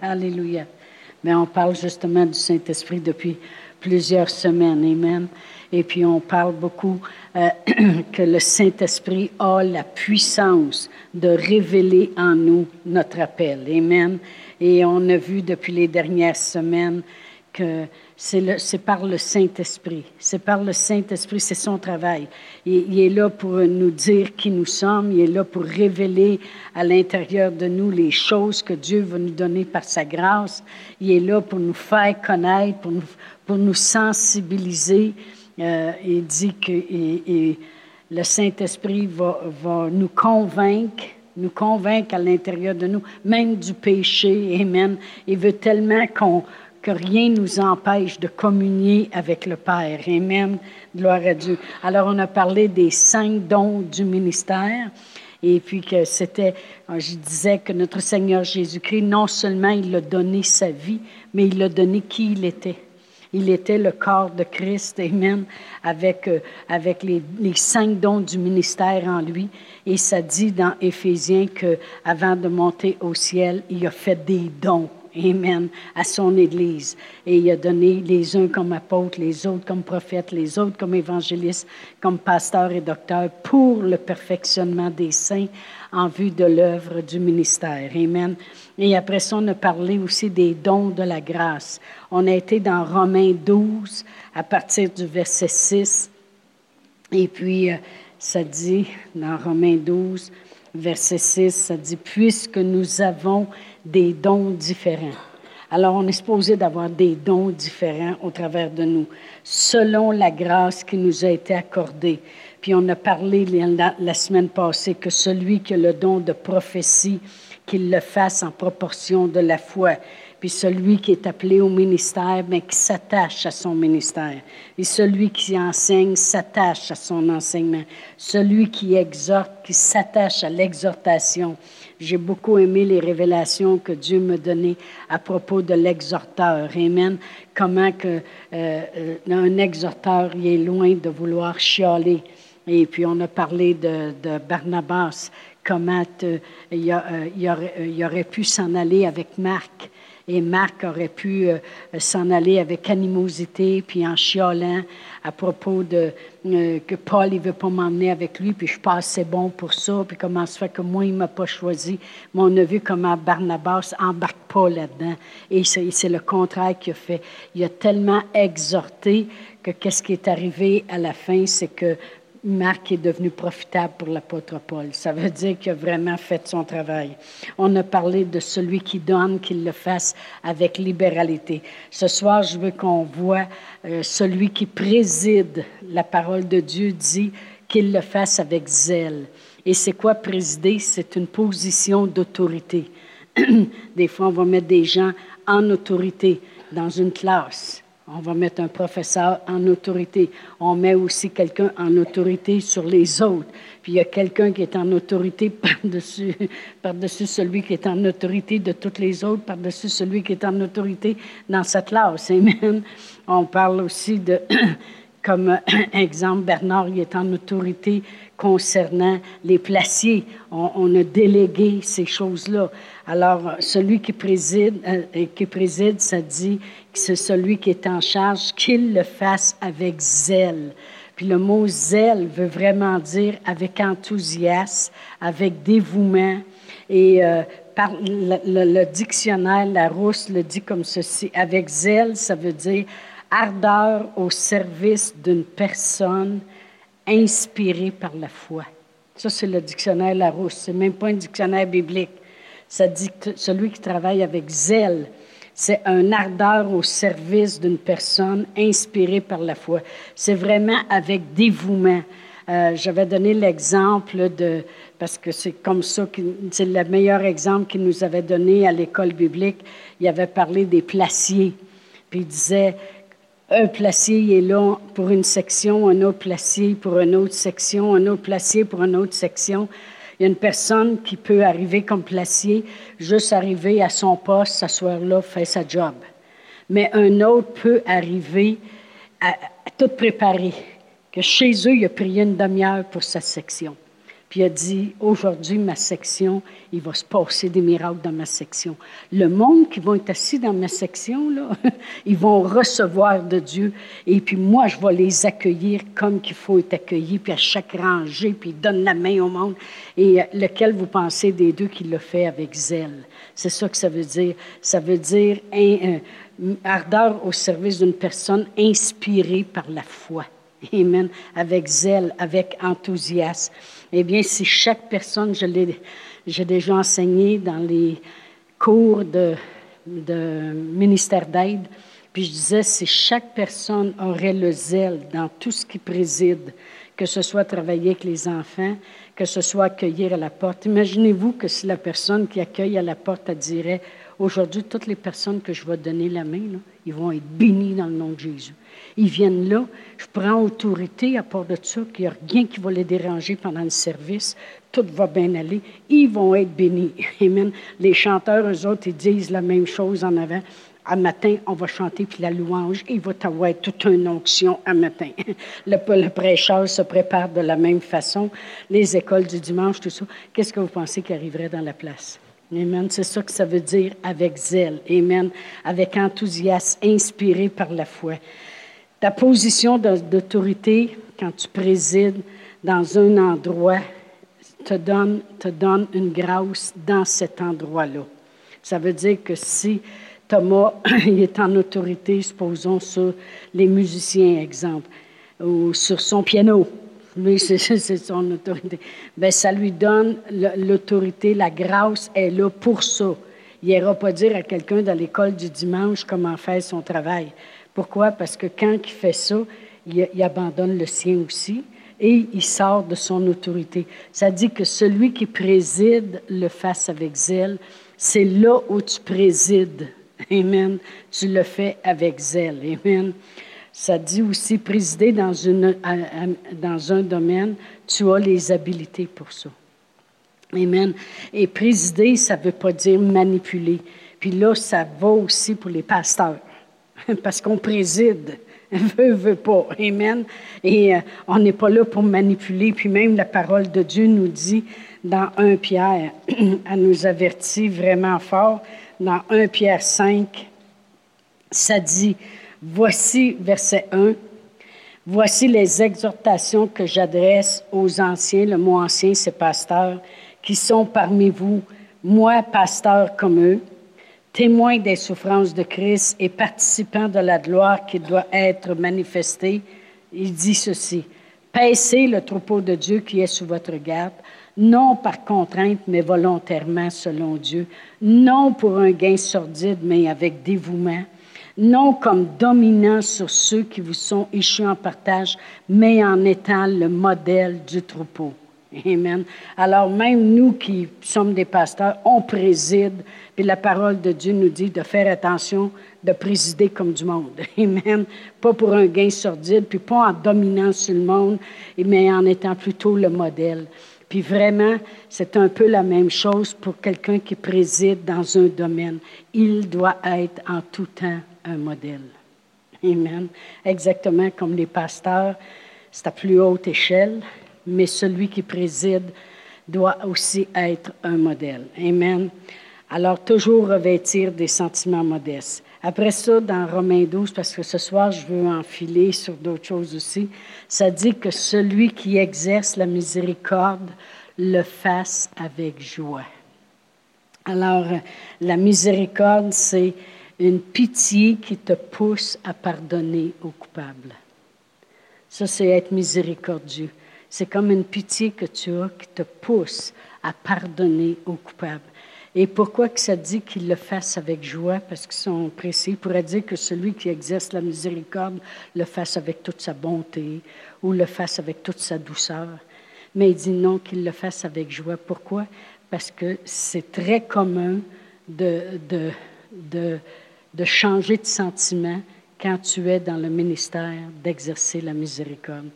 Alléluia. Mais on parle justement du Saint-Esprit depuis plusieurs semaines. Amen. Et puis on parle beaucoup euh, que le Saint-Esprit a la puissance de révéler en nous notre appel. Amen. Et on a vu depuis les dernières semaines que c'est par le Saint-Esprit. C'est par le Saint-Esprit, c'est son travail. Il, est là pour nous dire qui nous sommes, il est là pour révéler à l'intérieur de nous les choses que Dieu va nous donner par sa grâce. Il est là pour nous faire connaître, pour nous, sensibiliser. Euh, il dit que le Saint-Esprit va, va nous convaincre nous convaincre à l'intérieur de nous, même du péché. Amen. Il veut tellement qu'on que rien nous empêche de communier avec le Père. Amen. Gloire à Dieu. Alors, on a parlé des cinq dons du ministère. Et puis que c'était, je disais que notre Seigneur Jésus-Christ, non seulement il a donné sa vie, mais il a donné qui il était. Il était le corps de Christ, Amen, avec, euh, avec les, cinq dons du ministère en lui. Et ça dit dans Éphésiens qu'avant de monter au ciel, il a fait des dons. Amen, à son Église. Et il a donné les uns comme apôtres, les autres comme prophètes, les autres comme évangélistes, comme pasteurs et docteurs pour le perfectionnement des saints en vue de l'œuvre du ministère. Amen. Et après ça, on a parlé aussi des dons de la grâce. On a été dans Romains 12 à partir du verset 6. Et puis, euh, ça dit dans Romains 12, verset 6, ça dit, puisque nous avons des dons différents. Alors, on est supposé d'avoir des dons différents au travers de nous, selon la grâce qui nous a été accordée. Puis on a parlé la, la semaine passée que celui qui a le don de prophétie, qu'il le fasse en proportion de la foi. Puis celui qui est appelé au ministère, mais qui s'attache à son ministère. Et celui qui enseigne s'attache à son enseignement. Celui qui exhorte, qui s'attache à l'exhortation. J'ai beaucoup aimé les révélations que Dieu me donnait à propos de l'exhorteur. Amen. Comment euh, euh, un exhorteur il est loin de vouloir chialer. Et puis on a parlé de, Barnabas, comment euh, il, aurait, pu s'en aller avec Marc. Et Marc aurait pu euh, s'en aller avec animosité, puis en chiolant à propos de euh, que Paul ne veut pas m'emmener avec lui, puis je suis pas assez bon pour ça, puis comment se fait que moi, il ne m'a pas choisi. Mais on a vu comment Barnabas embarque pas là-dedans. Et c'est le contraire qu'il a fait. Il a tellement exhorté que qu'est-ce qui est arrivé à la fin, c'est que Marc est devenu profitable pour l'apôtre Paul. Ça veut dire qu'il a vraiment fait son travail. On a parlé de celui qui donne, qu'il le fasse avec libéralité. Ce soir, je veux qu'on voit euh, celui qui préside la parole de Dieu dit qu'il le fasse avec zèle. Et c'est quoi présider? C'est une position d'autorité. des fois, on va mettre des gens en autorité dans une classe. On va mettre un professeur en autorité. On met aussi quelqu'un en autorité sur les autres. Puis il y a quelqu'un qui est en autorité par-dessus, par-dessus celui qui est en autorité de toutes les autres, par-dessus celui qui est en autorité dans cette classe. Amen. On parle aussi de, comme exemple, Bernard, il est en autorité concernant les placiers. On, a délégué ces choses-là. Alors, celui qui préside, euh, qui préside, ça dit que c'est celui qui est en charge, qu'il le fasse avec zèle. Puis le mot zèle veut vraiment dire avec enthousiasme, avec dévouement. Et euh, par le, le, dictionnaire le dit comme ceci. Avec zèle, ça veut dire ardeur au service d'une personne inspiré par la foi. Ça, c'est le dictionnaire Larousse. C'est même pas un dictionnaire biblique. Ça dit que celui qui travaille avec zèle, c'est un ardeur au service d'une personne inspirée par la foi. C'est vraiment avec dévouement. Euh, J'avais donné l'exemple de, parce que c'est comme ça, c'est le meilleur exemple qu'il nous avait donné à l'école biblique. Il avait parlé des placiers. Puis il disait, un placier est là pour une section, un autre placier pour une autre section, un autre placier pour une autre section. Il y a une personne qui peut arriver comme placier, juste arriver à son poste, s'asseoir là, faire sa job. Mais un autre peut arriver à, tout préparer, que chez eux, il a prié une demi-heure pour sa section. Puis il a dit, aujourd'hui, ma section, il va se passer des miracles dans ma section. Le monde qui va être assis dans ma section, là, ils vont recevoir de Dieu. Et puis moi, je vais les accueillir comme qu'il faut être accueilli, puis à chaque rangée, puis il donne la main au monde. Et euh, lequel vous pensez des deux qui le fait avec zèle? C'est ça que ça veut dire. Ça veut dire un, ardeur au service d'une personne inspirée par la foi. Amen. Avec zèle, avec enthousiasme. Eh bien, si chaque personne, je l'ai, j'ai déjà enseigné dans les cours de, ministère d'aide, puis je disais, si chaque personne aurait le zèle dans tout ce qui préside, que ce soit travailler avec les enfants, que ce soit accueillir à la porte. Imaginez-vous que si la personne qui accueille à la porte, elle dirait, aujourd'hui, toutes les personnes que je vais donner la main, ils vont être bénis dans le nom de Jésus. Ils viennent là, je prends autorité à part de ça, qu'il n'y a rien qui va les déranger pendant le service, tout va bien aller, ils vont être bénis. Amen. Les chanteurs, eux autres, ils disent la même chose en avant. À matin, on va chanter, puis la louange, il va avoir toute une onction à matin. Le, le prêcheur se prépare de la même façon. Les écoles du dimanche, tout ça. Qu'est-ce que vous pensez qui arriverait dans la place? Amen. C'est ça que ça veut dire avec zèle. Amen. Avec enthousiasme, inspiré par la foi. Ta position d'autorité, quand tu présides dans un endroit, te donne, te donne une grâce dans cet endroit-là. Ça veut dire que si Thomas est en autorité, supposons sur les musiciens, exemple, ou sur son piano, lui, c'est son autorité. Bien, ça lui donne l'autorité, la grâce est là pour ça. Il n'ira pas dire à quelqu'un dans l'école du dimanche comment faire son travail. Pourquoi? Parce que quand il fait ça, il, il abandonne le sien aussi et il sort de son autorité. Ça dit que celui qui préside le fasse avec zèle. C'est là où tu présides. Amen. Tu le fais avec zèle. Amen. Ça dit aussi présider dans, un domaine, tu as les habiletés pour ça. Amen. Et présider, ça ne veut pas dire manipuler. Puis là, ça va aussi pour les pasteurs, parce qu'on préside. Veut, veut pas. Amen. Et euh, on n'est pas là pour manipuler. Puis même la parole de Dieu nous dit dans 1 Pierre, elle nous avertit vraiment fort. Dans 1 Pierre 5, ça dit, Voici, verset 1, voici les exhortations que j'adresse aux anciens, le mot ancien, c'est pasteur, qui sont parmi vous, moi, pasteur comme eux, témoins des souffrances de Christ et participants de la gloire qui doit être manifestée. Il dit ceci, paissez le troupeau de Dieu qui est sous votre garde, non par contrainte, mais volontairement selon Dieu, non pour un gain sordide, mais avec dévouement non comme dominant sur ceux qui vous sont échus en partage, mais en étant le modèle du troupeau. Amen. Alors même nous qui sommes des pasteurs, on préside, puis la parole de Dieu nous dit de faire attention, de présider comme du monde. Amen. Pas pour un gain sordide, puis pas en dominant sur le monde, mais en étant plutôt le modèle. Puis vraiment, c'est un peu la même chose pour quelqu'un qui préside dans un domaine. Il doit être en tout temps un modèle. Amen. Exactement comme les pasteurs, c'est à plus haute échelle, mais celui qui préside doit aussi être un modèle. Amen. Alors, toujours revêtir des sentiments modestes. Après ça, dans Romains 12, parce que ce soir, je veux enfiler sur d'autres choses aussi, ça dit que celui qui exerce la miséricorde le fasse avec joie. Alors, la miséricorde, c'est une pitié qui te pousse à pardonner aux coupables. Ça, c'est être miséricordieux. C'est comme une pitié que tu as qui te pousse à pardonner aux coupables. Et pourquoi que ça dit qu'il le fasse avec joie? Parce qu'ils sont précis. Il pourrait dire que celui qui exerce la miséricorde le fasse avec toute sa bonté ou le fasse avec toute sa douceur. Mais il dit non, qu'il le fasse avec joie. Pourquoi? Parce que c'est très commun de, de, de de changer de sentiment quand tu es dans le ministère d'exercer la miséricorde.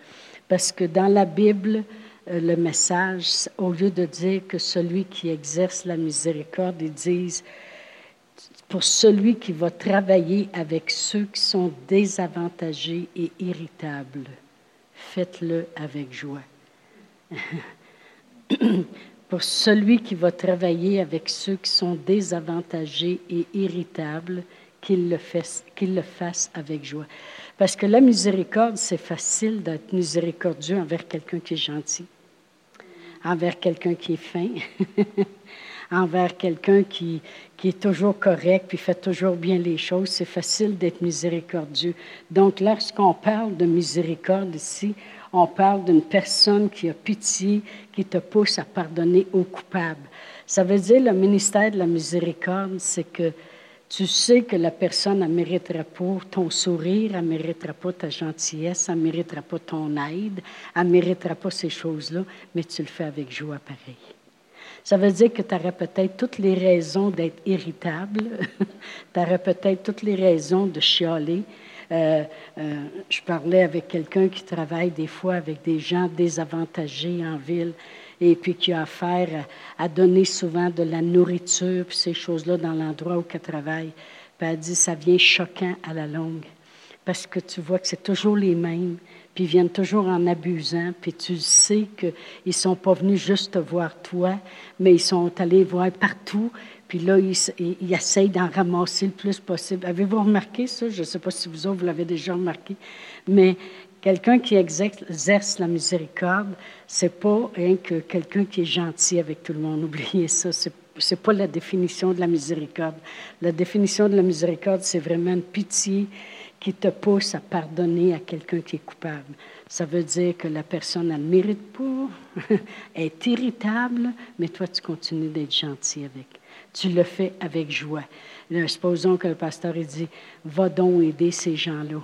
Parce que dans la Bible, euh, le message, au lieu de dire que celui qui exerce la miséricorde, ils disent pour celui qui va travailler avec ceux qui sont désavantagés et irritables, faites-le avec joie. pour celui qui va travailler avec ceux qui sont désavantagés et irritables, qu'il le, qu'il le fasse avec joie. Parce que la miséricorde, c'est facile d'être miséricordieux envers quelqu'un qui est gentil, envers quelqu'un qui est fin, envers quelqu'un qui, qui est toujours correct puis fait toujours bien les choses. C'est facile d'être miséricordieux. Donc, lorsqu'on parle de miséricorde ici, on parle d'une personne qui a pitié, qui te pousse à pardonner aux coupables. Ça veut dire le ministère de la miséricorde, c'est que tu sais que la personne ne méritera pas ton sourire, elle ne méritera pas ta gentillesse, elle ne méritera pas ton aide, elle ne méritera pas ces choses-là, mais tu le fais avec joie pareil. Ça veut dire que tu aurais peut-être toutes les raisons d'être irritable, tu aurais peut-être toutes les raisons de chialer, euh, euh, je parlais avec quelqu'un qui travaille des fois avec des gens désavantagés en ville et puis qui a affaire à, donner souvent de la nourriture, puis ces choses-là dans l'endroit où elle travaille. Puis elle dit, ça vient choquant à la longue, parce que tu vois que c'est toujours les mêmes, puis ils viennent toujours en abusant, puis tu sais qu'ils ne sont pas venus juste te voir toi, mais ils sont allés voir partout, puis là, ils, essayent d'en ramasser le plus possible. Avez-vous remarqué ça? Je ne sais pas si vous autres, vous l'avez déjà remarqué, mais quelqu'un qui exerce la miséricorde, c'est pas rien que quelqu'un qui est gentil avec tout le monde. Oubliez ça, c'est n'est pas la définition de la miséricorde. La définition de la miséricorde, c'est vraiment une pitié qui te pousse à pardonner à quelqu'un qui est coupable. Ça veut dire que la personne, elle ne mérite pas, est irritable, mais toi, tu continues d'être gentil avec tu le fais avec joie. supposons que le pasteur ait dit Va donc aider ces gens-là.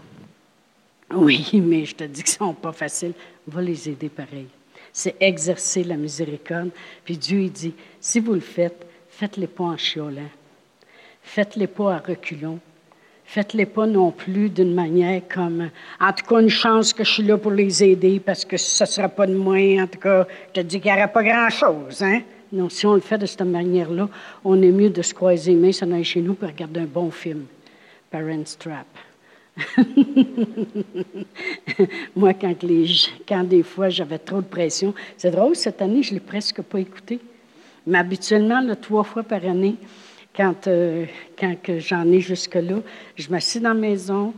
Oui, mais je te dis qu'ils ne sont pas faciles. Va les aider pareil. C'est exercer la miséricorde. Puis Dieu, il dit Si vous le faites, faites-les pas en chiolant. Faites-les pas à reculons. Faites-les pas non plus d'une manière comme, en tout cas, une chance que je suis là pour les aider parce que ce ne sera pas de moi. En tout cas, je te dis qu'il n'y aura pas grand-chose. Hein? Non, si on le fait de cette manière-là, on est mieux de se croiser les mains, s'en aller chez nous pour regarder un bon film. Parents Trap. Moi, quand, les, quand des fois j'avais trop de pression, c'est drôle, cette année, je ne l'ai presque pas écouté. Mais habituellement, trois fois par année, quand, euh, j'en ai jusque-là, je m'assieds dans la maison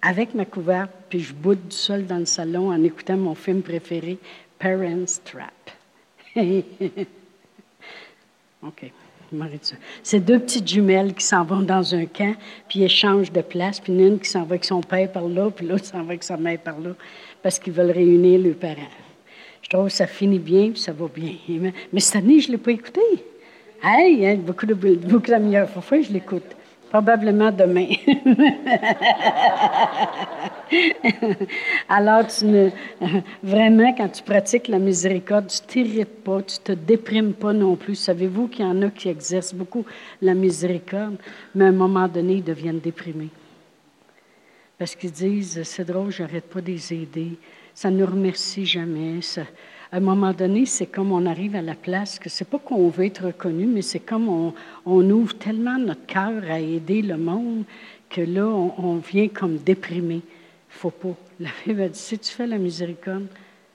avec ma couverte, puis je boude du sol dans le salon en écoutant mon film préféré, Parents Trap. OK. C'est deux petites jumelles qui s'en vont dans un camp, puis échangent de place, puis une qui s'en va avec son père par là, puis l'autre s'en va avec sa mère par là, parce qu'ils veulent réunir leurs parents. Je trouve que ça finit bien, puis ça va bien. Mais cette année, je ne l'ai pas écouté. Hey, hein, beaucoup de beaucoup de fois, je l'écoute. Probablement demain. Alors, tu ne, vraiment, quand tu pratiques la miséricorde, tu t'irrites pas, tu te déprimes pas non plus. Savez-vous qu'il y en a qui exercent beaucoup la miséricorde, mais à un moment donné, ils deviennent déprimés. Parce qu'ils disent, c'est drôle, j'arrête pas de les aider, ça ne nous remercie jamais. À un moment donné, c'est comme on arrive à la place que c'est pas qu'on veut être reconnu, mais c'est comme on, ouvre tellement notre cœur à aider le monde que là, on, vient comme déprimé. Faut pas. La Bible dit, si tu fais la miséricorde,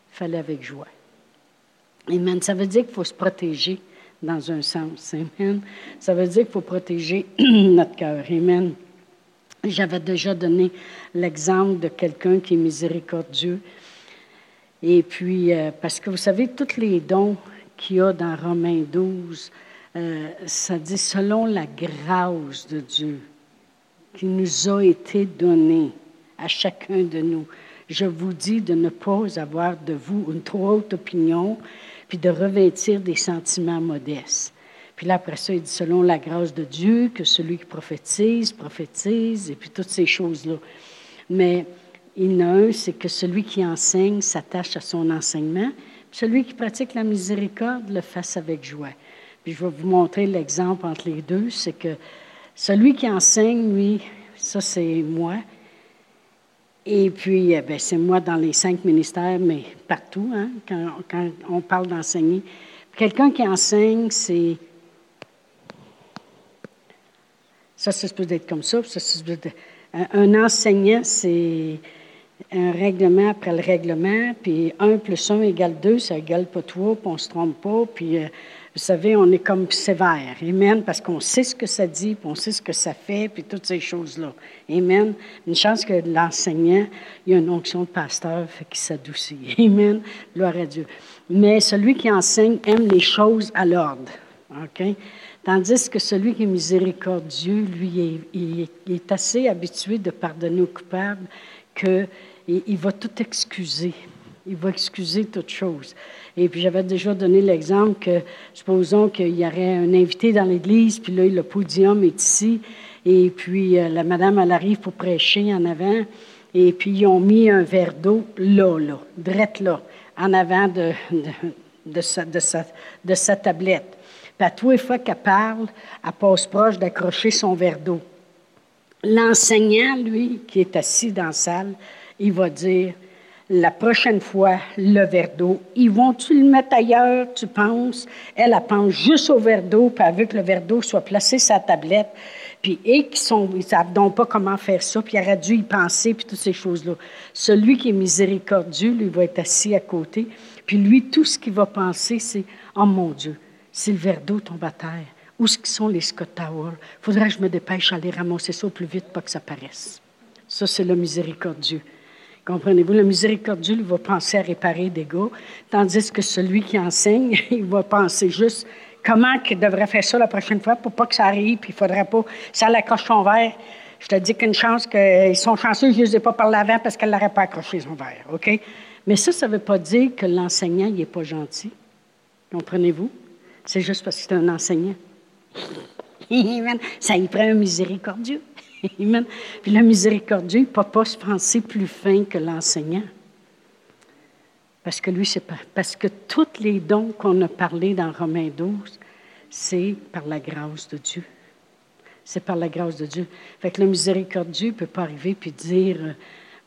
fais-le avec joie. Amen. Ça veut dire qu'il faut se protéger dans un sens. Amen. Ça veut dire qu'il faut protéger notre cœur. Amen. J'avais déjà donné l'exemple de quelqu'un qui est miséricordieux. Et puis, euh, parce que vous savez, tous les dons qu'il y a dans Romains 12, euh, ça dit selon la grâce de Dieu qui nous a été donnée à chacun de nous. Je vous dis de ne pas avoir de vous une trop haute opinion, puis de revêtir des sentiments modestes. Puis là, après ça, il dit selon la grâce de Dieu, que celui qui prophétise, prophétise, et puis toutes ces choses-là. Mais il y en a un, c'est que celui qui enseigne s'attache à son enseignement, celui qui pratique la miséricorde le fasse avec joie. Puis je vais vous montrer l'exemple entre les deux, c'est que celui qui enseigne, lui, ça c'est moi. Et puis, eh c'est moi dans les cinq ministères, mais partout, hein, quand, on parle d'enseigner. Quelqu'un qui enseigne, c'est. Ça, se peut être comme ça. ça, Un enseignant, c'est un règlement après le règlement, puis 1 plus 1 égale 2, ça égale pas 3, puis on se trompe pas, puis euh, vous savez, on est comme sévère. Amen, parce qu'on sait ce que ça dit, puis on sait ce que ça fait, puis toutes ces choses-là. Amen. Une chance que l'enseignant, il y a une onction de pasteur, qu'il s'adoucit. Amen. Gloire à Dieu. Mais celui qui enseigne aime les choses à l'ordre. OK? Tandis que celui qui est miséricordieux, lui, il est assez habitué de pardonner aux coupables qu'il il va tout excuser. Il va excuser toute chose. Et puis j'avais déjà donné l'exemple que, supposons qu'il y aurait un invité dans l'église, puis là, le podium est ici, et puis euh, la madame, elle arrive pour prêcher en avant, et puis ils ont mis un verre d'eau là, là, drette là, en avant de, de, sa, de, sa, de sa tablette. Puis à tous les fois qu'elle parle, elle passe proche d'accrocher son verre d'eau. L'enseignant, lui, qui est assis dans la salle, il va dire, la prochaine fois, le verre d'eau, ils vont-tu le mettre ailleurs, tu penses? Elle, elle pense juste au verre d'eau, puis elle veut que le verre d'eau soit placé sur sa tablette. Puis, et qui sont, ils ne savent donc pas comment faire ça, puis il aurait dû y penser, puis toutes ces choses-là. Celui qui est miséricordieux, lui, va être assis à côté, puis lui, tout ce qu'il va penser, c'est Oh mon Dieu, si le verre d'eau tombe à terre, où sont les Scott Tower? Faudrait que je me dépêche à aller ramasser ça au plus vite, pas que ça paraisse. Ça, c'est le miséricordieux. Comprenez-vous? Le miséricordieux, il va penser à réparer des gars, tandis que celui qui enseigne, il va penser juste comment il devrait faire ça la prochaine fois pour pas que ça arrive, puis il faudrait pas. Ça l'accroche son verre. Je te dis qu'une chance qu'ils sont chanceux, je ne les ai pas par l'avant parce qu'elle n'aurait pas accroché son verre. OK? Mais ça, ça ne veut pas dire que l'enseignant, il n'est pas gentil. Comprenez-vous? C'est juste parce que c'est un enseignant. Ça y prend un miséricordieux. Puis le miséricordieux, il ne peut pas se penser plus fin que l'enseignant. Parce que lui, c'est pas. Parce que tous les dons qu'on a parlé dans Romains 12, c'est par la grâce de Dieu. C'est par la grâce de Dieu. Fait que le miséricordieux ne peut pas arriver puis dire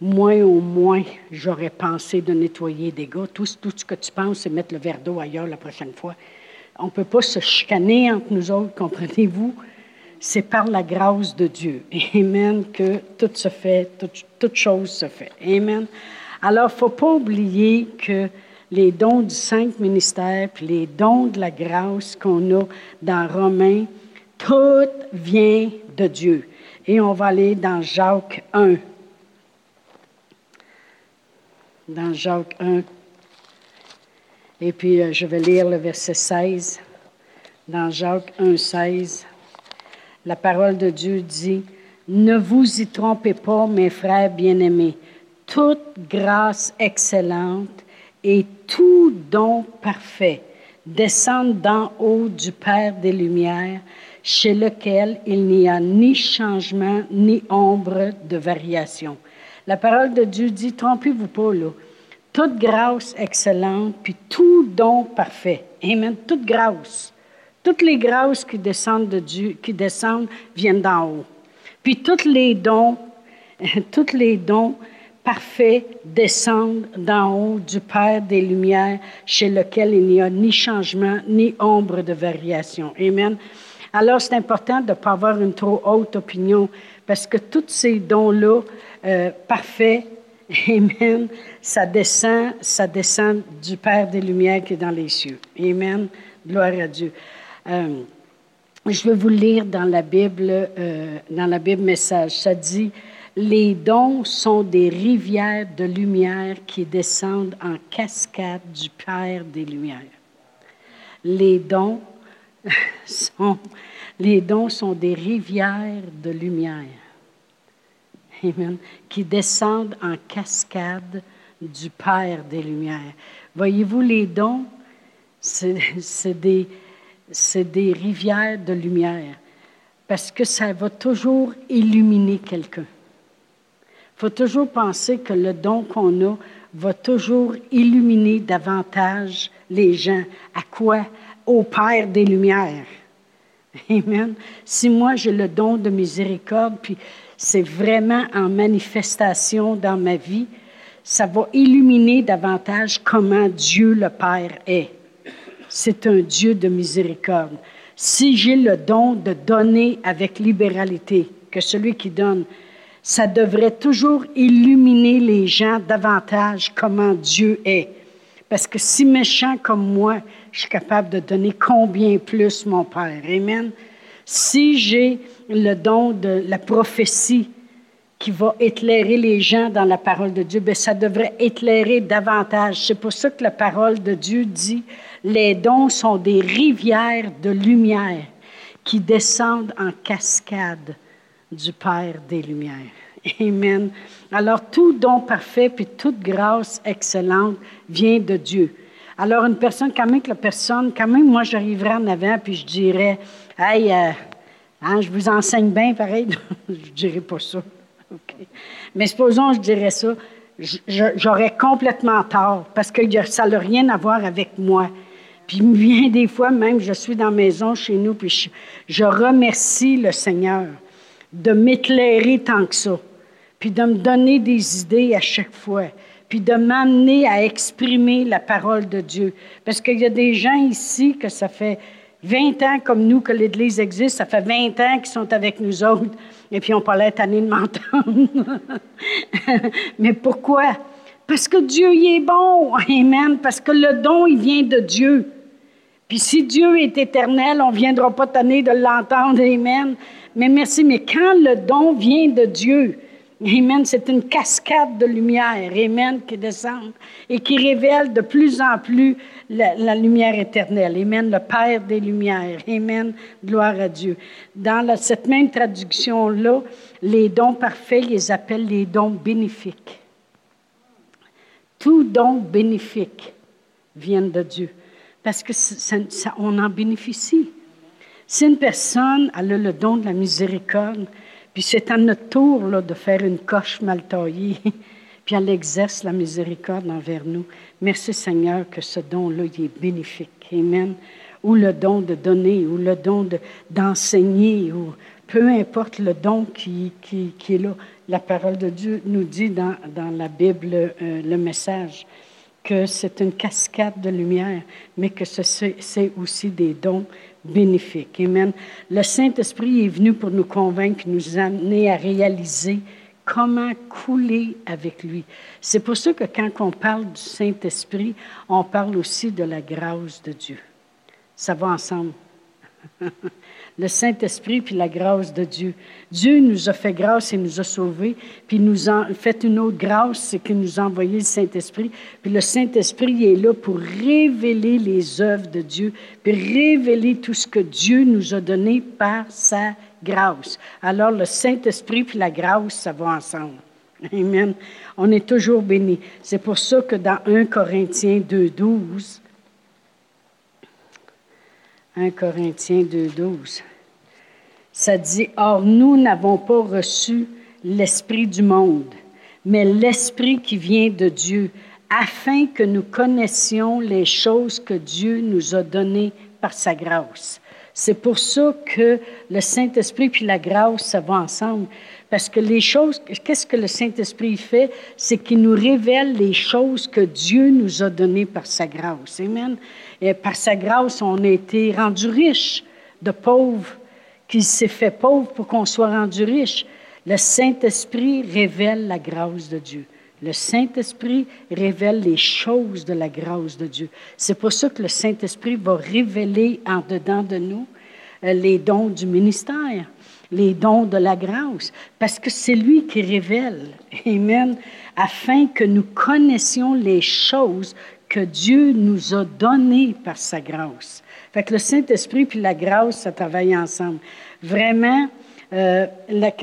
Moi, au moins, j'aurais pensé de nettoyer des gars. Tout, tout ce que tu penses, c'est mettre le verre d'eau ailleurs la prochaine fois. On ne peut pas se chicaner entre nous autres, comprenez-vous? C'est par la grâce de Dieu. Amen, que tout se fait, toute chose se fait. Amen. Alors, il ne faut pas oublier que les dons du Saint-Ministère, puis les dons de la grâce qu'on a dans Romains, tout vient de Dieu. Et on va aller dans Jacques 1. Dans Jacques 1. Et puis, euh, je vais lire le verset 16. Dans Jacques 1, 16, la parole de Dieu dit, Ne vous y trompez pas, mes frères bien-aimés. Toute grâce excellente et tout don parfait descendent d'en haut du Père des Lumières, chez lequel il n'y a ni changement ni ombre de variation. La parole de Dieu dit, trompez-vous pas là toute grâce excellente, puis tout don parfait. Amen. Toute grâce. Toutes les grâces qui descendent de Dieu, qui descendent, viennent d'en haut. Puis tous les dons, tous les dons parfaits descendent d'en haut du Père des Lumières, chez lequel il n'y a ni changement, ni ombre de variation. Amen. Alors, c'est important de ne pas avoir une trop haute opinion, parce que tous ces dons-là, euh, parfaits, Amen. Ça descend, ça descend du Père des Lumières qui est dans les cieux. Amen. Gloire à Dieu. Euh, je vais vous lire dans la Bible, euh, dans la Bible message. Ça dit les dons sont des rivières de lumière qui descendent en cascade du Père des Lumières. Les dons sont, les dons sont des rivières de lumière. Qui descendent en cascade du Père des Lumières. Voyez-vous, les dons, c'est des, des rivières de lumière, parce que ça va toujours illuminer quelqu'un. Il faut toujours penser que le don qu'on a va toujours illuminer davantage les gens. À quoi? Au Père des Lumières. Amen. Si moi j'ai le don de miséricorde, puis c'est vraiment en manifestation dans ma vie, ça va illuminer davantage comment Dieu le Père est. C'est un Dieu de miséricorde. Si j'ai le don de donner avec libéralité, que celui qui donne, ça devrait toujours illuminer les gens davantage comment Dieu est. Parce que si méchant comme moi, je suis capable de donner combien plus mon Père? Amen. Si j'ai le don de la prophétie qui va éclairer les gens dans la parole de Dieu, bien, ça devrait éclairer davantage. C'est pour ça que la parole de Dieu dit, les dons sont des rivières de lumière qui descendent en cascade du Père des Lumières. Amen. Alors, tout don parfait puis toute grâce excellente vient de Dieu. Alors, une personne, quand même que la personne, quand même, moi, j'arriverais en avant puis je dirais, hey, euh, hein, je vous enseigne bien, pareil. je ne dirais pas ça. Mais supposons, je dirais ça, j'aurais complètement tort parce que ça n'a rien à voir avec moi. Puis bien des fois, même, je suis dans la maison chez nous, puis je remercie le Seigneur de m'éclairer tant que ça, puis de me donner des idées à chaque fois, puis de m'amener à exprimer la parole de Dieu. Parce qu'il y a des gens ici que ça fait 20 ans comme nous que l'Église existe, ça fait 20 ans qu'ils sont avec nous autres, et puis on pas l'air tanné de m'entendre. Mais pourquoi? Parce que Dieu y est bon, Amen, parce que le don, il vient de Dieu. Puis si Dieu est éternel, on ne viendra pas tanner de l'entendre, Amen. Mais merci, mais quand le don vient de Dieu, Amen, c'est une cascade de lumière, Amen, qui descend et qui révèle de plus en plus la, lumière éternelle. Amen, le Père des Lumières. Amen, gloire à Dieu. Dans cette même traduction-là, les dons parfaits, ils appellent les dons bénéfiques. Tout don bénéfique vient de Dieu, parce que on en bénéficie. Si une personne a le don de la miséricorde, puis c'est à notre tour là, de faire une coche mal taillée, puis elle exerce la miséricorde envers nous. Merci Seigneur que ce don-là est bénéfique. Amen. Ou le don de donner, ou le don d'enseigner, ou peu importe le don qui, qui, qui, est là. La parole de Dieu nous dit dans, dans la Bible euh, le message que c'est une cascade de lumière, mais que c'est aussi des dons bénéfique. Amen. Le Saint-Esprit est venu pour nous convaincre, nous amener à réaliser comment couler avec lui. C'est pour ça que quand on parle du Saint-Esprit, on parle aussi de la grâce de Dieu. Ça va ensemble. Le Saint-Esprit puis la grâce de Dieu. Dieu nous a fait grâce et nous a sauvés, puis nous a fait une autre grâce, c'est qu'il nous a envoyé le Saint-Esprit. Puis le Saint-Esprit est là pour révéler les œuvres de Dieu, puis révéler tout ce que Dieu nous a donné par sa grâce. Alors le Saint-Esprit puis la grâce, ça va ensemble. Amen. On est toujours bénis. C'est pour ça que dans 1 Corinthiens 2, 12, 1 Corinthiens 2, 12 ça dit, Or nous n'avons pas reçu l'Esprit du monde, mais l'Esprit qui vient de Dieu, afin que nous connaissions les choses que Dieu nous a données par sa grâce. C'est pour ça que le Saint-Esprit puis la grâce, ça va ensemble. Parce que les choses, qu'est-ce que le Saint-Esprit fait? C'est qu'il nous révèle les choses que Dieu nous a données par sa grâce. Amen. Et par sa grâce, on a été rendus riches de pauvres qu'il s'est fait pauvre pour qu'on soit rendu riche. Le Saint-Esprit révèle la grâce de Dieu. Le Saint-Esprit révèle les choses de la grâce de Dieu. C'est pour ça que le Saint-Esprit va révéler en dedans de nous euh, les dons du ministère, les dons de la grâce, parce que c'est lui qui révèle. Amen. Afin que nous connaissions les choses que Dieu nous a données par sa grâce. Fait que le Saint-Esprit puis la grâce, ça travaille ensemble. Vraiment, euh,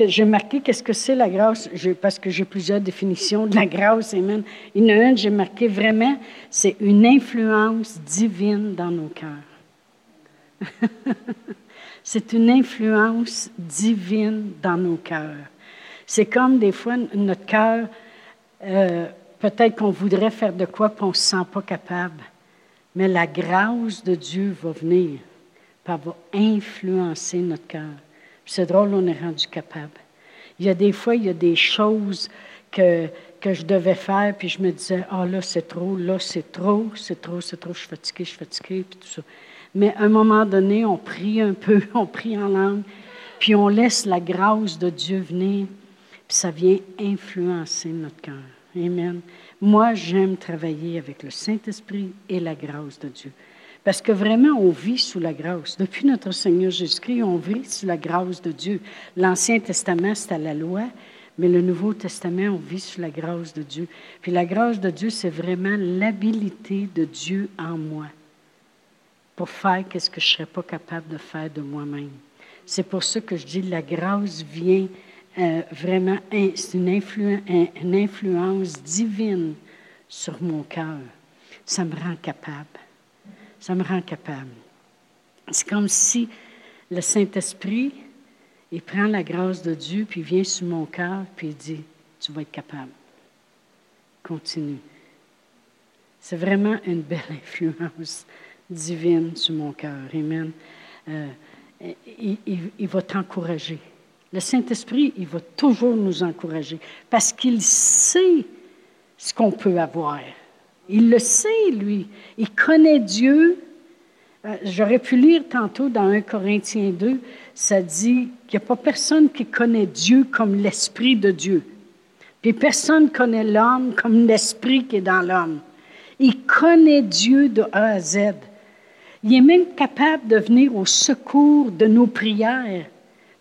j'ai marqué qu'est-ce que c'est la grâce, parce que j'ai plusieurs définitions de la grâce. Il y en a une, j'ai marqué vraiment, c'est une influence divine dans nos cœurs. c'est une influence divine dans nos cœurs. C'est comme des fois notre cœur, euh, peut-être qu'on voudrait faire de quoi, puis on ne se sent pas capable. Mais la grâce de Dieu va venir, puis va influencer notre cœur. C'est drôle, on est rendu capable. Il y a des fois, il y a des choses que, que je devais faire, puis je me disais, ah là, c'est trop, là, c'est trop, c'est trop, c'est trop, je suis fatiguée, je suis fatiguée, puis tout ça. Mais à un moment donné, on prie un peu, on prie en langue, puis on laisse la grâce de Dieu venir, puis ça vient influencer notre cœur. Amen. Moi, j'aime travailler avec le Saint-Esprit et la grâce de Dieu. Parce que vraiment, on vit sous la grâce. Depuis notre Seigneur Jésus-Christ, on vit sous la grâce de Dieu. L'Ancien Testament, c'est à la loi, mais le Nouveau Testament, on vit sous la grâce de Dieu. Puis la grâce de Dieu, c'est vraiment l'habilité de Dieu en moi pour faire ce que je ne serais pas capable de faire de moi-même. C'est pour ça que je dis la grâce vient euh, vraiment, c'est une, une influence divine sur mon cœur. Ça me rend capable. Ça me rend capable. C'est comme si le Saint-Esprit, il prend la grâce de Dieu, puis il vient sur mon cœur, puis il dit, tu vas être capable. Continue. C'est vraiment une belle influence divine sur mon cœur. Amen. Euh, il va t'encourager. Le Saint-Esprit, il va toujours nous encourager parce qu'il sait ce qu'on peut avoir. Il le sait, lui. Il connaît Dieu. Euh, j'aurais pu lire tantôt dans 1 Corinthiens 2, ça dit qu'il n'y a pas personne qui connaît Dieu comme l'Esprit de Dieu. Puis personne ne connaît l'homme comme l'Esprit qui est dans l'homme. Il connaît Dieu de A à Z. Il est même capable de venir au secours de nos prières.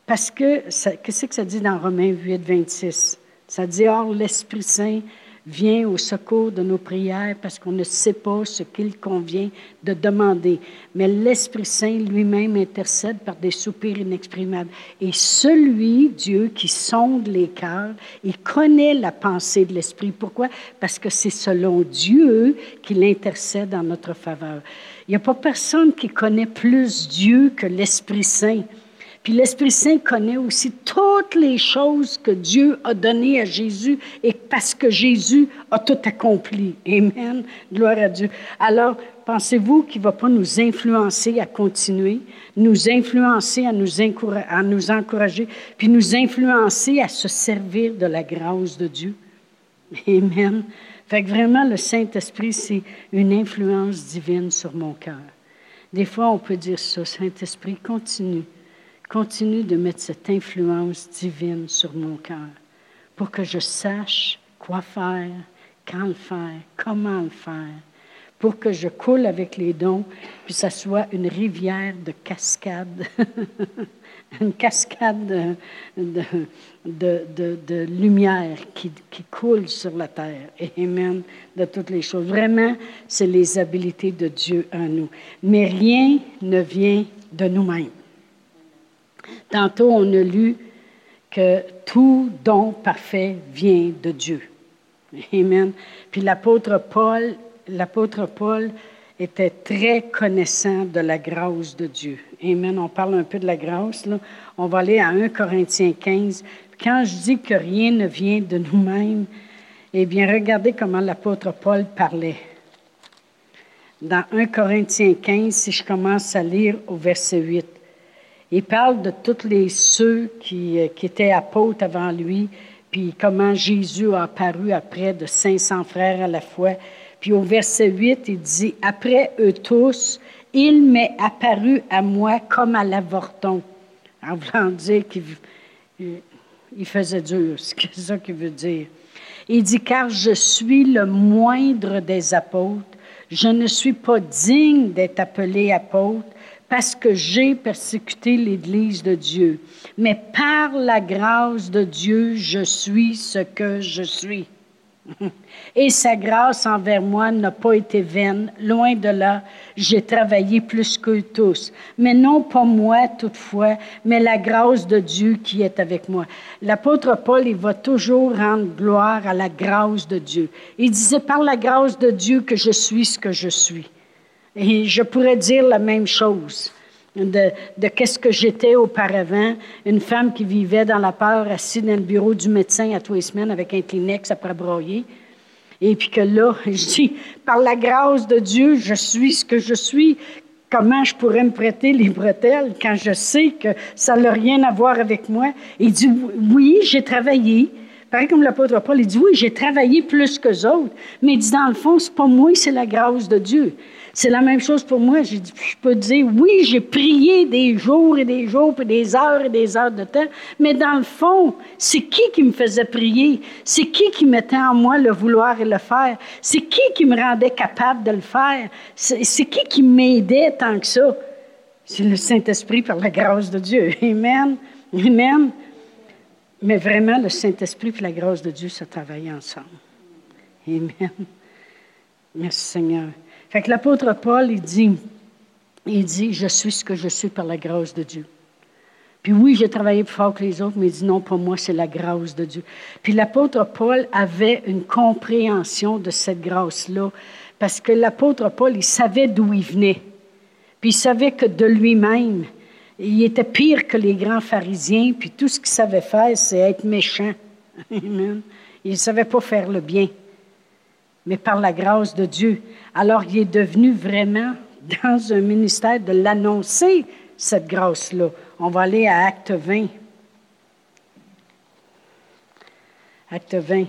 Parce que, qu'est-ce que ça dit dans Romains 8, 26? Ça dit, Or, l'Esprit Saint vient au secours de nos prières parce qu'on ne sait pas ce qu'il convient de demander. Mais l'Esprit Saint lui-même intercède par des soupirs inexprimables. Et celui, Dieu, qui sonde les cœurs, il connaît la pensée de l'Esprit. Pourquoi? Parce que c'est selon Dieu qu'il intercède en notre faveur. Il n'y a pas personne qui connaît plus Dieu que l'Esprit Saint. Puis l'Esprit Saint connaît aussi toutes les choses que Dieu a données à Jésus et parce que Jésus a tout accompli. Amen. Gloire à Dieu. Alors, pensez-vous qu'il ne va pas nous influencer à continuer, nous influencer à nous, à nous encourager, puis nous influencer à se servir de la grâce de Dieu? Amen. Fait que vraiment, le Saint-Esprit, c'est une influence divine sur mon cœur. Des fois, on peut dire ça, Saint-Esprit, continue continue de mettre cette influence divine sur mon cœur pour que je sache quoi faire, quand le faire, comment le faire, pour que je coule avec les dons, puis ça soit une rivière de cascade, une cascade de, lumière qui, qui, coule sur la terre. Amen. De toutes les choses. Vraiment, c'est les habiletés de Dieu en nous. Mais rien ne vient de nous-mêmes. Tantôt, on a lu que tout don parfait vient de Dieu. Amen. Puis l'apôtre Paul, l'apôtre Paul était très connaissant de la grâce de Dieu. Amen. On parle un peu de la grâce. On va aller à 1 Corinthiens 15. Quand je dis que rien ne vient de nous-mêmes, eh bien, regardez comment l'apôtre Paul parlait. Dans 1 Corinthiens 15, si je commence à lire au verset 8. Il parle de tous les ceux qui, euh, qui étaient apôtres avant lui, puis comment Jésus a apparu après de 500 frères à la fois. Puis au verset 8, il dit, Après eux tous, il m'est apparu à moi comme à l'avorton. En voulant dire qu'il il faisait dur, c'est ça qu'il veut dire. Il dit, car je suis le moindre des apôtres, je ne suis pas digne d'être appelé apôtre, parce que j'ai persécuté l'Église de Dieu. Mais par la grâce de Dieu, je suis ce que je suis. Et sa grâce envers moi n'a pas été vaine. Loin de là, j'ai travaillé plus que tous. Mais non pas moi toutefois, mais la grâce de Dieu qui est avec moi. L'apôtre Paul, il va toujours rendre gloire à la grâce de Dieu. Il disait par la grâce de Dieu que je suis ce que je suis. Et je pourrais dire la même chose de, qu'est-ce que j'étais auparavant, une femme qui vivait dans la peur, assise dans le bureau du médecin à tous semaines avec un Kleenex après broyer. Et puis que là, je dis, par la grâce de Dieu, je suis ce que je suis. Comment je pourrais me prêter les bretelles quand je sais que ça n'a rien à voir avec moi? Il dit, oui, j'ai travaillé, Pareil comme l'apôtre Paul, il dit, oui, j'ai travaillé plus que autres, mais il dit, dans le fond, c'est pas moi, c'est la grâce de Dieu. C'est la même chose pour moi. Je peux dire, oui, j'ai prié des jours et des jours, puis des heures et des heures de temps, mais dans le fond, c'est qui qui me faisait prier? C'est qui qui mettait en moi le vouloir et le faire? C'est qui qui me rendait capable de le faire? C'est qui qui m'aidait tant que ça? C'est le Saint-Esprit par la grâce de Dieu. Amen. Amen. Mais vraiment, le Saint-Esprit et la grâce de Dieu, ça travaille ensemble. Amen. Merci Seigneur. Fait que l'apôtre Paul, il dit, il dit, je suis ce que je suis par la grâce de Dieu. Puis oui, j'ai travaillé plus fort que les autres, mais il dit non, pas moi, c'est la grâce de Dieu. Puis l'apôtre Paul avait une compréhension de cette grâce-là, parce que l'apôtre Paul, il savait d'où il venait. Puis il savait que de lui-même, il était pire que les grands pharisiens, puis tout ce qu'il savait faire, c'est être méchant. Il ne savait pas faire le bien mais par la grâce de Dieu. Alors il est devenu vraiment dans un ministère de l'annoncer, cette grâce-là. On va aller à Acte 20. Acte 20.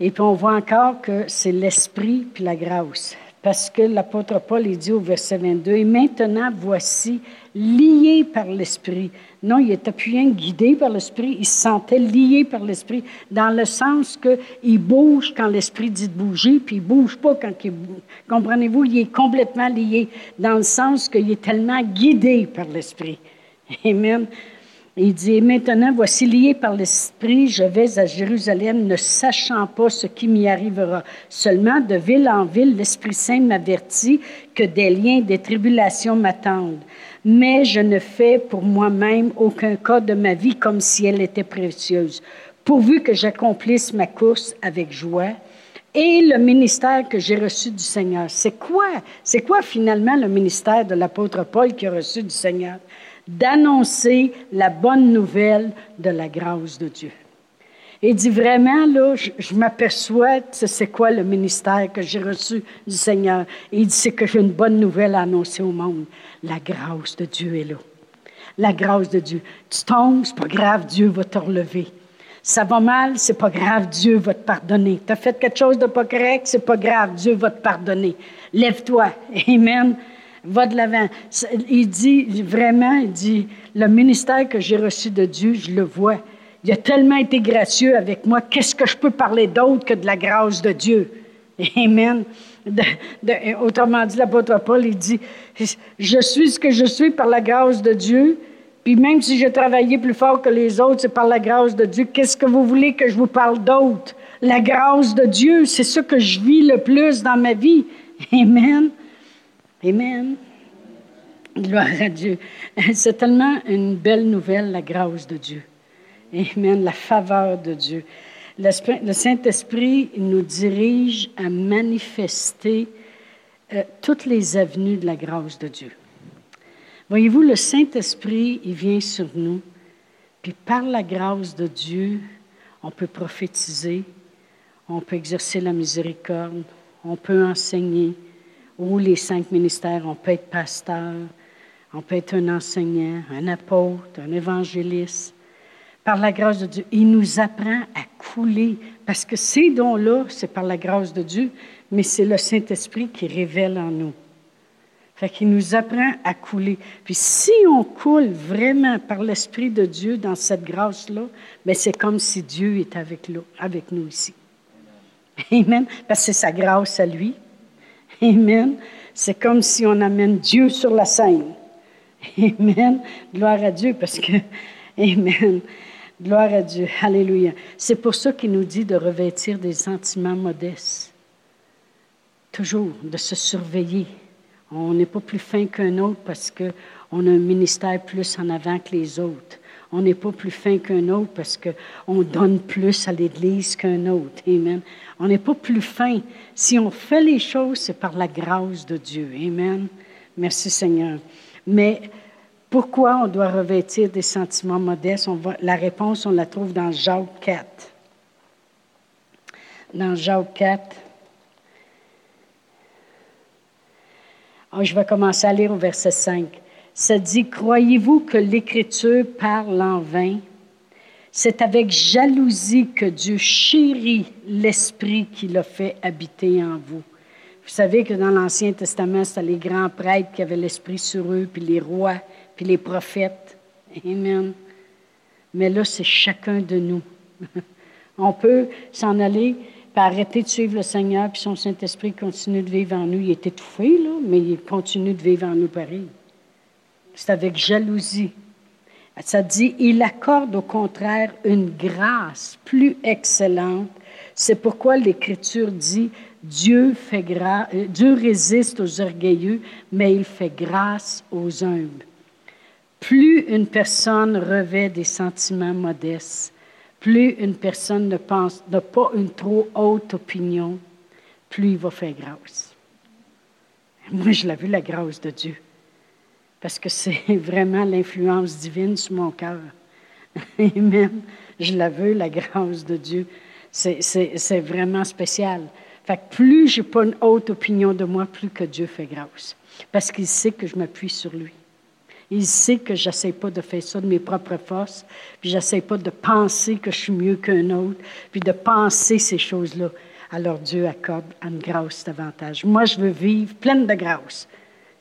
Et puis on voit encore que c'est l'esprit puis la grâce. Parce que l'apôtre Paul il dit au verset 22, Et maintenant voici, lié par l'esprit. Non, il était plus guidé par l'esprit, il se sentait lié par l'esprit, dans le sens qu'il bouge quand l'esprit dit de bouger, puis il bouge pas quand il bouge. Comprenez-vous, il est complètement lié, dans le sens qu'il est tellement guidé par l'esprit. Amen. Il dit, maintenant, voici lié par l'Esprit, je vais à Jérusalem, ne sachant pas ce qui m'y arrivera. Seulement, de ville en ville, l'Esprit Saint m'avertit que des liens, des tribulations m'attendent. Mais je ne fais pour moi-même aucun cas de ma vie comme si elle était précieuse, pourvu que j'accomplisse ma course avec joie et le ministère que j'ai reçu du Seigneur. C'est quoi? C'est quoi finalement le ministère de l'apôtre Paul qui a reçu du Seigneur? D'annoncer la bonne nouvelle de la grâce de Dieu. Il dit vraiment, là, je, m'aperçois, c'est quoi le ministère que j'ai reçu du Seigneur? il dit, c'est que j'ai une bonne nouvelle à annoncer au monde. La grâce de Dieu est là. La grâce de Dieu. Tu tombes, c'est pas grave, Dieu va te relever. Ça va mal, c'est pas grave, Dieu va te pardonner. Tu as fait quelque chose de pas correct, c'est pas grave, Dieu va te pardonner. Lève-toi. Amen va de l'avant. Il dit vraiment, il dit, le ministère que j'ai reçu de Dieu, je le vois. Il a tellement été gracieux avec moi. Qu'est-ce que je peux parler d'autre que de la grâce de Dieu? Amen. autrement dit, l'apôtre Paul, il dit, je suis ce que je suis par la grâce de Dieu. Puis même si j'ai travaillé plus fort que les autres, c'est par la grâce de Dieu. Qu'est-ce que vous voulez que je vous parle d'autre? La grâce de Dieu, c'est ce que je vis le plus dans ma vie. Amen. Amen. Gloire à Dieu. C'est tellement une belle nouvelle, la grâce de Dieu. Amen. La faveur de Dieu. Le Saint-Esprit nous dirige à manifester euh, toutes les avenues de la grâce de Dieu. Voyez-vous, le Saint-Esprit, il vient sur nous, puis par la grâce de Dieu, on peut prophétiser, on peut exercer la miséricorde, on peut enseigner, ou les cinq ministères, on peut être pasteur, on peut être un enseignant, un apôtre, un évangéliste. Par la grâce de Dieu, il nous apprend à couler, parce que ces dons-là, c'est par la grâce de Dieu, mais c'est le Saint-Esprit qui révèle en nous. Fait qu'il nous apprend à couler. Puis si on coule vraiment par l'Esprit de Dieu dans cette grâce-là, bien c'est comme si Dieu est avec, avec nous ici. Amen. Parce que c'est sa grâce à lui. Amen. C'est comme si on amène Dieu sur la scène. Amen. Gloire à Dieu parce que, Amen. Gloire à Dieu. Alléluia. C'est pour ça qu'il nous dit de revêtir des sentiments modestes. Toujours, de se surveiller. On n'est pas plus fin qu'un autre parce qu'on a un ministère plus en avant que les autres. On n'est pas plus fin qu'un autre parce qu'on donne plus à l'Église qu'un autre. Amen. On n'est pas plus fin. Si on fait les choses, c'est par la grâce de Dieu. Amen. Merci Seigneur. Mais pourquoi on doit revêtir des sentiments modestes? la réponse, on la trouve dans Jacques 4. Dans Jacques 4. Ah, je vais commencer à lire au verset 5. Ça dit, croyez-vous que l'Écriture parle en vain? C'est avec jalousie que Dieu chérit l'esprit qu'il a fait habiter en vous. Vous savez que dans l'Ancien Testament, c'était les grands prêtres qui avaient l'esprit sur eux, puis les rois, puis les prophètes. Amen. Mais là, c'est chacun de nous. On peut s'en aller, puis arrêter de suivre le Seigneur, puis son Saint-Esprit continue de vivre en nous. Il est étouffé, là, mais il continue de vivre en nous pareil. C'est avec jalousie. Ça dit, il accorde au contraire une grâce plus excellente. C'est pourquoi l'Écriture dit, euh, Dieu résiste aux orgueilleux, mais il fait grâce aux humbles. Plus une personne revêt des sentiments modestes, plus une personne ne pense, n'a pas une trop haute opinion, plus il va faire grâce. Moi, je l'ai vu, la grâce de Dieu, parce que c'est vraiment l'influence divine sur mon cœur. Amen. Je la veux, la grâce de Dieu. C'est vraiment spécial. Fait que plus je n'ai pas une haute opinion de moi, plus que Dieu fait grâce. Parce qu'il sait que je m'appuie sur lui. Il sait que je n'essaie pas de faire ça de mes propres forces, puis je n'essaie pas de penser que je suis mieux qu'un autre, puis de penser ces choses-là. Alors Dieu accorde une grâce davantage. Moi, je veux vivre pleine de grâce.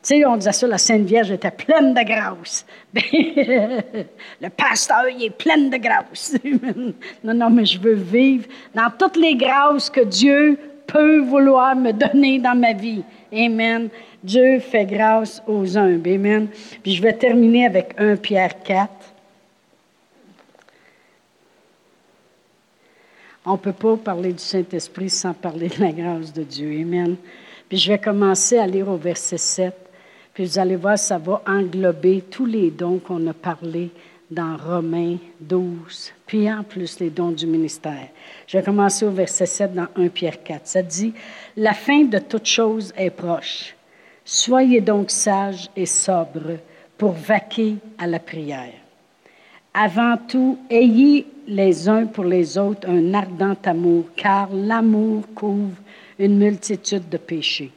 Tu sais, on disait ça, la Sainte Vierge était pleine de grâce. le pasteur, il est plein de grâce. non, non, mais je veux vivre dans toutes les grâces que Dieu peut vouloir me donner dans ma vie. Amen. Dieu fait grâce aux humbles. Amen. Puis je vais terminer avec 1 Pierre 4. On ne peut pas parler du Saint-Esprit sans parler de la grâce de Dieu. Amen. Puis je vais commencer à lire au verset 7. Puis vous allez voir, ça va englober tous les dons qu'on a parlé dans Romains 12, puis en plus les dons du ministère. Je vais commencer au verset 7 dans 1 Pierre 4. Ça dit, La fin de toute chose est proche. Soyez donc sages et sobres pour vaquer à la prière. Avant tout, ayez les uns pour les autres un ardent amour, car l'amour couvre une multitude de péchés.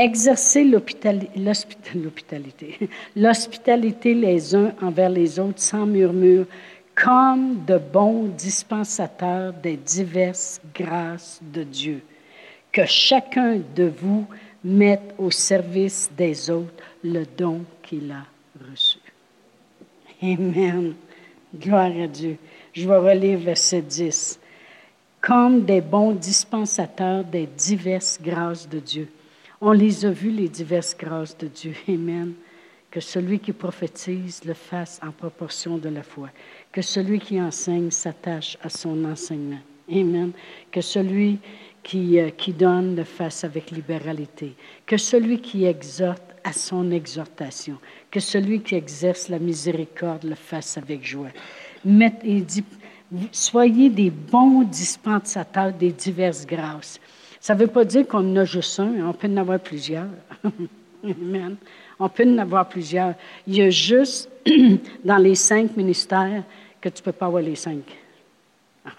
Exercez l'hospitalité, l'hospitalité les uns envers les autres sans murmure, comme de bons dispensateurs des diverses grâces de Dieu. Que chacun de vous mette au service des autres le don qu'il a reçu. Amen. Gloire à Dieu. Je vais relire verset 10. Comme des bons dispensateurs des diverses grâces de Dieu. On les a vus, les diverses grâces de Dieu. Amen. Que celui qui prophétise le fasse en proportion de la foi. Que celui qui enseigne s'attache à son enseignement. Amen. Que celui qui, euh, qui donne le fasse avec libéralité. Que celui qui exhorte à son exhortation. Que celui qui exerce la miséricorde le fasse avec joie. il dit, soyez des bons dispensateurs des diverses grâces. Ça ne veut pas dire qu'on en a juste un, on peut en avoir plusieurs. Amen. On peut en avoir plusieurs. Il y a juste dans les cinq ministères que tu ne peux pas avoir les cinq.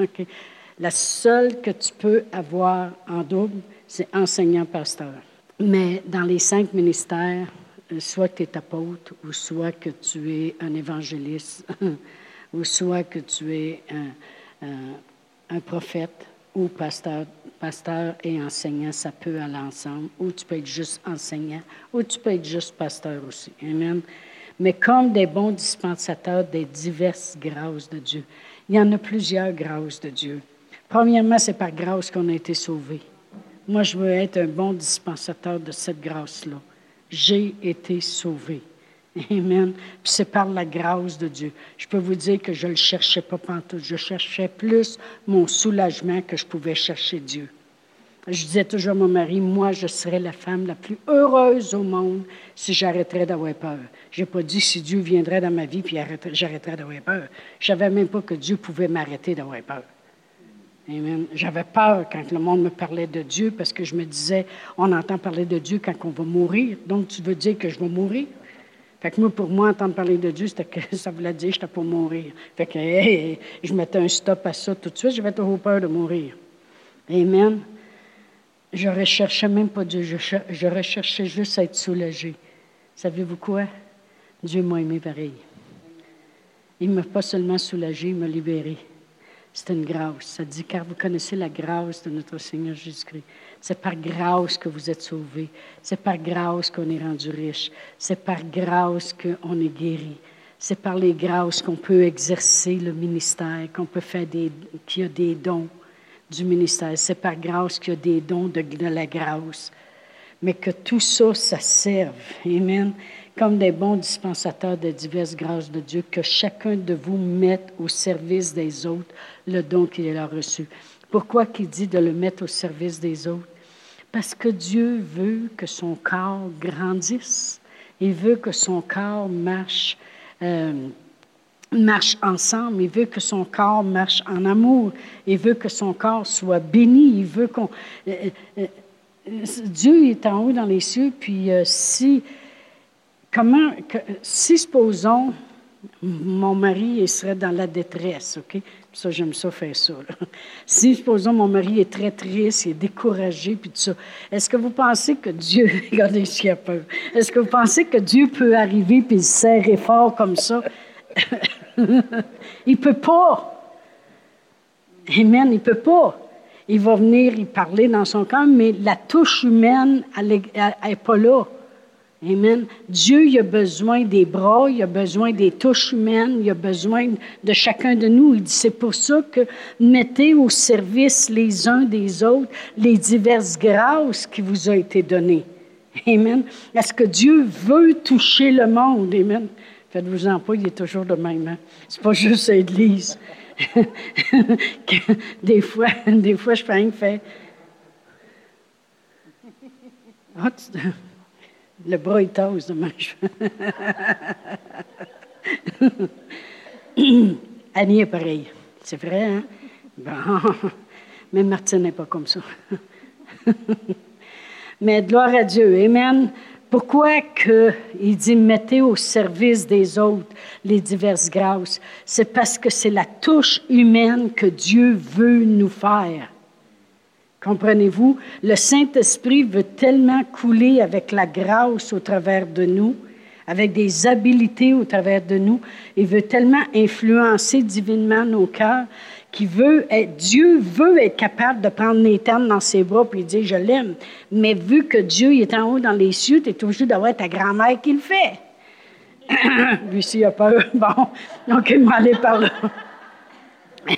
La seule que tu peux avoir en double, c'est enseignant-pasteur. Mais dans les cinq ministères, soit que tu es apôtre, ou soit que tu es un évangéliste, ou soit que tu es un prophète ou pasteur pasteur et enseignant, ça peut aller ensemble, ou tu peux être juste enseignant, ou tu peux être juste pasteur aussi. Amen. Mais comme des bons dispensateurs des diverses grâces de Dieu. Il y en a plusieurs grâces de Dieu. Premièrement, c'est par grâce qu'on a été sauvés. Moi, je veux être un bon dispensateur de cette grâce-là. J'ai été sauvé. Amen. Puis c'est par la grâce de Dieu. Je peux vous dire que je ne le cherchais pas pantoute. Je cherchais plus mon soulagement que je pouvais chercher Dieu. Je disais toujours à mon mari, moi, je serais la femme la plus heureuse au monde si j'arrêterais d'avoir peur. Je n'ai pas dit si Dieu viendrait dans ma vie puis j'arrêterais d'avoir peur. Je ne savais même pas que Dieu pouvait m'arrêter d'avoir peur. Amen. J'avais peur quand le monde me parlait de Dieu parce que je me disais, on entend parler de Dieu quand on va mourir. Donc, tu veux dire que je vais mourir? Fait que moi, pour moi, entendre parler de Dieu, c'était que ça voulait dire que j'étais pour mourir. Fait que je mettais un stop à ça tout de suite. J'avais trop peur de mourir. Amen. Je recherchais même pas Dieu. Je, je recherchais juste à être soulagé. Savez-vous quoi? Dieu m'a aimé pareil. Il ne m'a pas seulement soulagé, il m'a libéré. C'est une grâce. Ça dit, car vous connaissez la grâce de notre Seigneur Jésus-Christ. C'est par grâce que vous êtes sauvés. C'est par grâce qu'on est rendu riche. C'est par grâce qu'on est guéri. C'est par les grâces qu'on peut exercer le ministère, qu'on peut faire des, qu'il y a des dons du ministère. C'est par grâce qu'il y a des dons de, de la grâce. Mais que tout ça, ça serve. Amen comme des bons dispensateurs de diverses grâces de Dieu, que chacun de vous mette au service des autres le don qu'il a reçu. Pourquoi qu'il dit de le mettre au service des autres? Parce que Dieu veut que son corps grandisse. Il veut que son corps marche, euh, ensemble. Il veut que son corps marche en amour. Il veut que son corps soit béni. Il veut. Euh, euh, Dieu est en haut dans les cieux, puis si comment, si supposons, mon mari serait dans la détresse, OK? Ça, j'aime ça faire ça. Si, supposons, mon mari est très triste, il est découragé, puis tout ça, est-ce que vous pensez que Dieu, regardez s'il a peur, est-ce que vous pensez que Dieu peut arriver puis serrer fort comme ça? il peut pas. Amen, il peut pas. Il va venir y parler dans son cœur, mais la touche humaine, elle n'est pas là. Amen. Dieu, il a besoin des bras, il a besoin des touches humaines, il a besoin de chacun de nous. Il dit, c'est pour ça que mettez au service les uns des autres les diverses grâces qui vous ont été données. Amen. Est-ce que Dieu veut toucher le monde? Amen. Faites-vous-en pas, il est toujours le même. Hein? C'est pas juste l'Église. des fois, des fois, je fais fait. Ah, le bras, il tasse de Annie est pareil. C'est vrai, hein? Bon. Mais Martine n'est pas comme ça. Mais gloire à Dieu. Amen. Pourquoi que il dit mettez au service des autres les diverses grâces? C'est parce que c'est la touche humaine que Dieu veut nous faire. Comprenez-vous? Le Saint-Esprit veut tellement couler avec la grâce au travers de nous, avec des habiletés au travers de nous. Il veut tellement influencer divinement nos cœurs qu'il veut être, Dieu veut être capable de prendre Nathan dans ses bras et dire Je l'aime. Mais vu que Dieu est en haut dans les cieux, tu es obligé d'avoir ta grand-mère qui le fait. Lui, s'il a peur, bon, donc il m'a par là.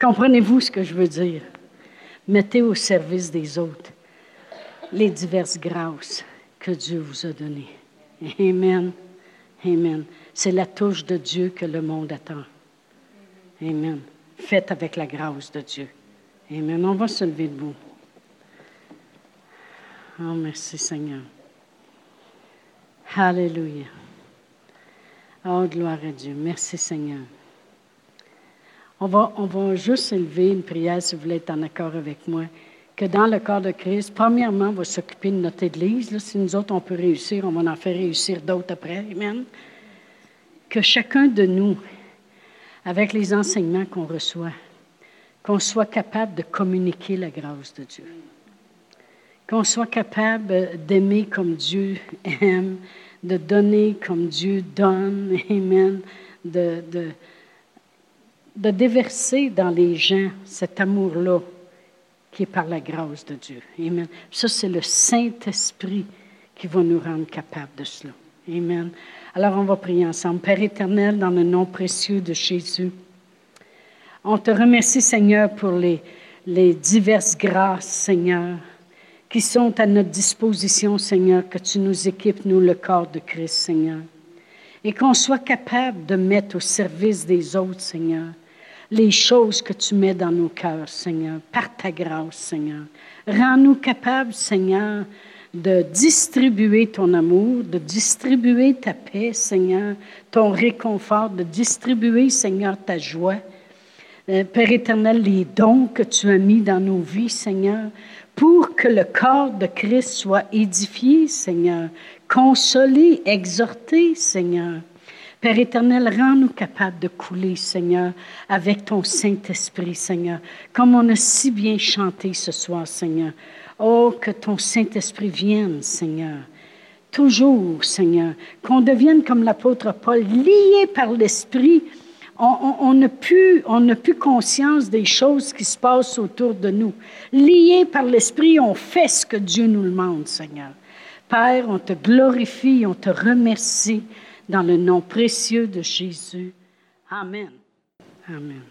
Comprenez-vous ce que je veux dire? Mettez au service des autres les diverses grâces que Dieu vous a données. Amen. Amen. C'est la touche de Dieu que le monde attend. Amen. Faites avec la grâce de Dieu. Amen. On va se lever debout. Oh, merci Seigneur. Alléluia. Oh, gloire à Dieu. Merci Seigneur. On va, on va juste élever une prière, si vous voulez être en accord avec moi, que dans le corps de Christ, premièrement, on va s'occuper de notre Église. si nous autres, on peut réussir, on va en faire réussir d'autres après. Amen. Que chacun de nous, avec les enseignements qu'on reçoit, qu'on soit capable de communiquer la grâce de Dieu. Qu'on soit capable d'aimer comme Dieu aime, de donner comme Dieu donne. Amen. de, de déverser dans les gens cet amour-là qui est par la grâce de Dieu. Amen. Ça, c'est le Saint-Esprit qui va nous rendre capables de cela. Amen. Alors, on va prier ensemble. Père éternel, dans le nom précieux de Jésus, on te remercie, Seigneur, pour les, les diverses grâces, Seigneur, qui sont à notre disposition, Seigneur, que tu nous équipes, nous, le corps de Christ, Seigneur. Et qu'on soit capable de mettre au service des autres, Seigneur, les choses que tu mets dans nos cœurs, Seigneur, par ta grâce, Seigneur. Rends-nous capables, Seigneur, de distribuer ton amour, de distribuer ta paix, Seigneur, ton réconfort, de distribuer, Seigneur, ta joie. Euh, Père éternel, les dons que tu as mis dans nos vies, Seigneur, pour que le corps de Christ soit édifié, Seigneur, consolé, exhorté, Seigneur. Père éternel, rends-nous capables de couler, Seigneur, avec ton Saint-Esprit, Seigneur, comme on a si bien chanté ce soir, Seigneur. Oh, que ton Saint-Esprit vienne, Seigneur, toujours, Seigneur, qu'on devienne comme l'apôtre Paul, lié par l'Esprit. On n'a plus, on conscience des choses qui se passent autour de nous. Lié par l'Esprit, on fait ce que Dieu nous demande, Seigneur. Père, on te glorifie, on te remercie dans le nom précieux de Jésus. Amen. Amen.